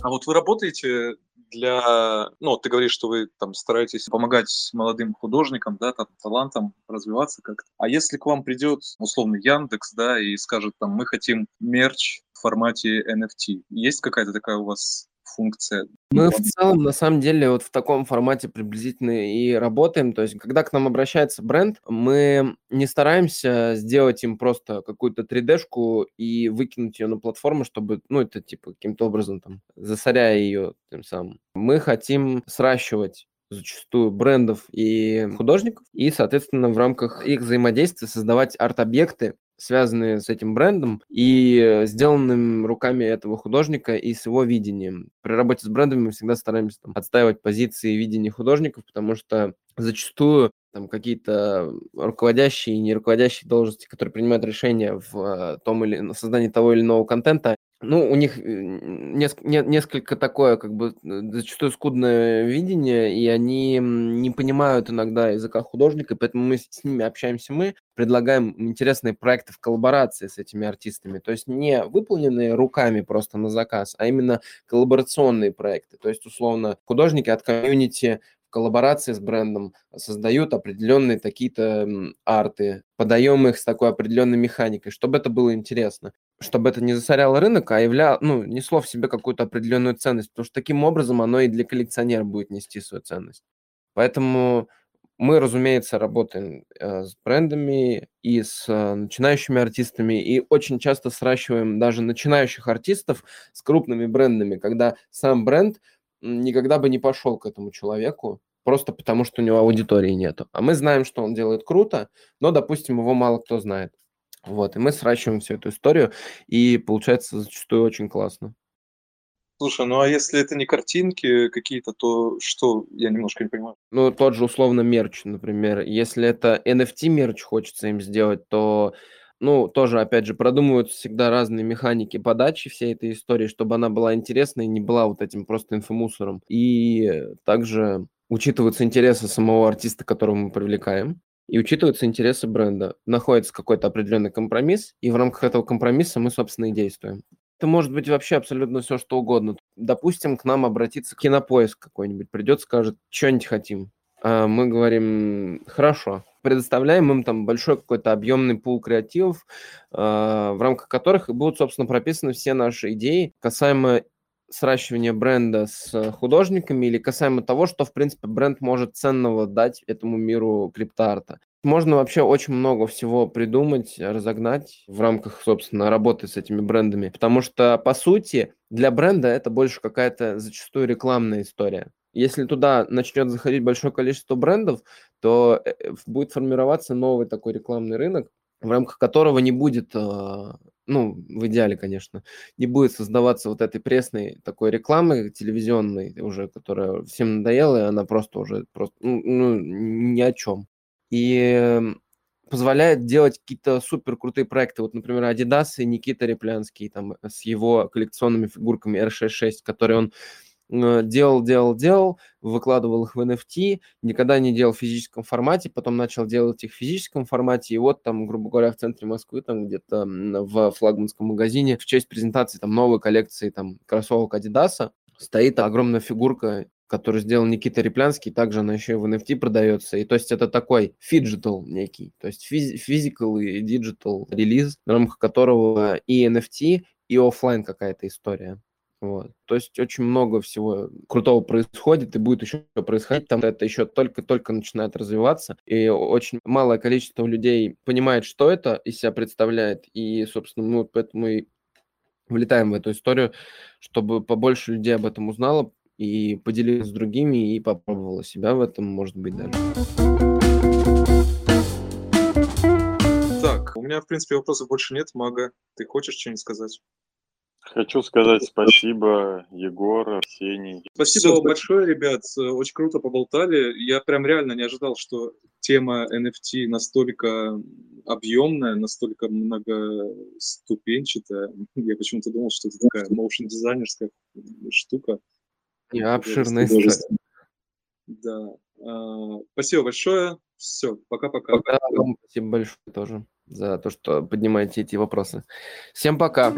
B: А вот вы работаете для, ну, ты говоришь, что вы там стараетесь помогать молодым художникам, да, там, талантам развиваться как-то. А если к вам придет, условно, Яндекс, да, и скажет, там, мы хотим мерч в формате NFT, есть какая-то такая у вас функция.
E: Мы в целом, на самом деле, вот в таком формате приблизительно и работаем. То есть, когда к нам обращается бренд, мы не стараемся сделать им просто какую-то 3D-шку и выкинуть ее на платформу, чтобы, ну, это типа каким-то образом там, засоряя ее тем самым. Мы хотим сращивать зачастую брендов и художников, и, соответственно, в рамках их взаимодействия создавать арт-объекты, связанные с этим брендом и сделанным руками этого художника и с его видением. При работе с брендами мы всегда стараемся там, отстаивать позиции и видения художников, потому что зачастую там какие-то руководящие и не руководящие должности, которые принимают решения в э, том или создании того или иного контента, ну, у них несколько такое, как бы, зачастую скудное видение, и они не понимают иногда языка художника, поэтому мы с ними общаемся мы, предлагаем интересные проекты в коллаборации с этими артистами, то есть не выполненные руками просто на заказ, а именно коллаборационные проекты, то есть, условно, художники от комьюнити коллаборации с брендом создают определенные такие-то арты, подаем их с такой определенной механикой, чтобы это было интересно чтобы это не засоряло рынок, а являло, ну, несло в себе какую-то определенную ценность, потому что таким образом оно и для коллекционера будет нести свою ценность. Поэтому мы, разумеется, работаем э, с брендами и с э, начинающими артистами, и очень часто сращиваем даже начинающих артистов с крупными брендами, когда сам бренд никогда бы не пошел к этому человеку, просто потому что у него аудитории нету. А мы знаем, что он делает круто, но, допустим, его мало кто знает. Вот, и мы сращиваем всю эту историю, и получается зачастую очень классно.
B: Слушай, ну а если это не картинки какие-то, то что? Я немножко не понимаю.
E: Ну, тот же условно мерч, например. Если это NFT мерч хочется им сделать, то ну, тоже, опять же, продумывают всегда разные механики подачи всей этой истории, чтобы она была интересной и не была вот этим просто инфомусором. И также учитываются интересы самого артиста, которого мы привлекаем, и учитываются интересы бренда. Находится какой-то определенный компромисс, и в рамках этого компромисса мы, собственно, и действуем. Это может быть вообще абсолютно все, что угодно. Допустим, к нам обратится кинопоиск какой-нибудь, придет, скажет, что-нибудь хотим. А мы говорим, хорошо, предоставляем им там большой какой-то объемный пул креативов, а, в рамках которых будут, собственно, прописаны все наши идеи касаемо сращивания бренда с художниками или касаемо того, что, в принципе, бренд может ценного дать этому миру криптоарта. Можно вообще очень много всего придумать, разогнать в рамках, собственно, работы с этими брендами, потому что, по сути, для бренда это больше какая-то зачастую рекламная история. Если туда начнет заходить большое количество брендов, то э, будет формироваться новый такой рекламный рынок, в рамках которого не будет, а, ну, в идеале, конечно, не будет создаваться вот этой пресной такой рекламы телевизионной уже, которая всем надоела, и она просто уже просто, ну, ну ни о чем. И позволяет делать какие-то супер крутые проекты. Вот, например, Adidas и Никита Реплянский там с его коллекционными фигурками R66, которые он Э, делал, делал, делал, выкладывал их в NFT, никогда не делал в физическом формате, потом начал делать их в физическом формате, и вот там, грубо говоря, в центре Москвы, там где-то в флагманском магазине в честь презентации там новой коллекции там кроссовок Adidas стоит огромная фигурка который сделал Никита Реплянский, также она еще и в NFT продается. И то есть это такой phygital некий, то есть physical и digital релиз, в рамках которого и NFT, и офлайн какая-то история. Вот. То есть очень много всего крутого происходит и будет еще происходить. Там это еще только-только начинает развиваться. И очень малое количество людей понимает, что это из себя представляет. И, собственно, мы поэтому и влетаем в эту историю, чтобы побольше людей об этом узнало и поделилось с другими и попробовало себя в этом, может быть, даже.
B: Так, у меня, в принципе, вопросов больше нет, Мага. Ты хочешь что-нибудь сказать?
C: Хочу сказать спасибо, Егор, Арсений.
B: Спасибо вам большое, ребят. Очень круто поболтали. Я прям реально не ожидал, что тема NFT настолько объемная, настолько многоступенчатая. Я почему-то думал, что это такая motion дизайнерская штука.
E: И обширная история.
B: Да. А, спасибо большое. Все, пока-пока.
E: Пока. Спасибо большое тоже за то, что поднимаете эти вопросы. Всем пока.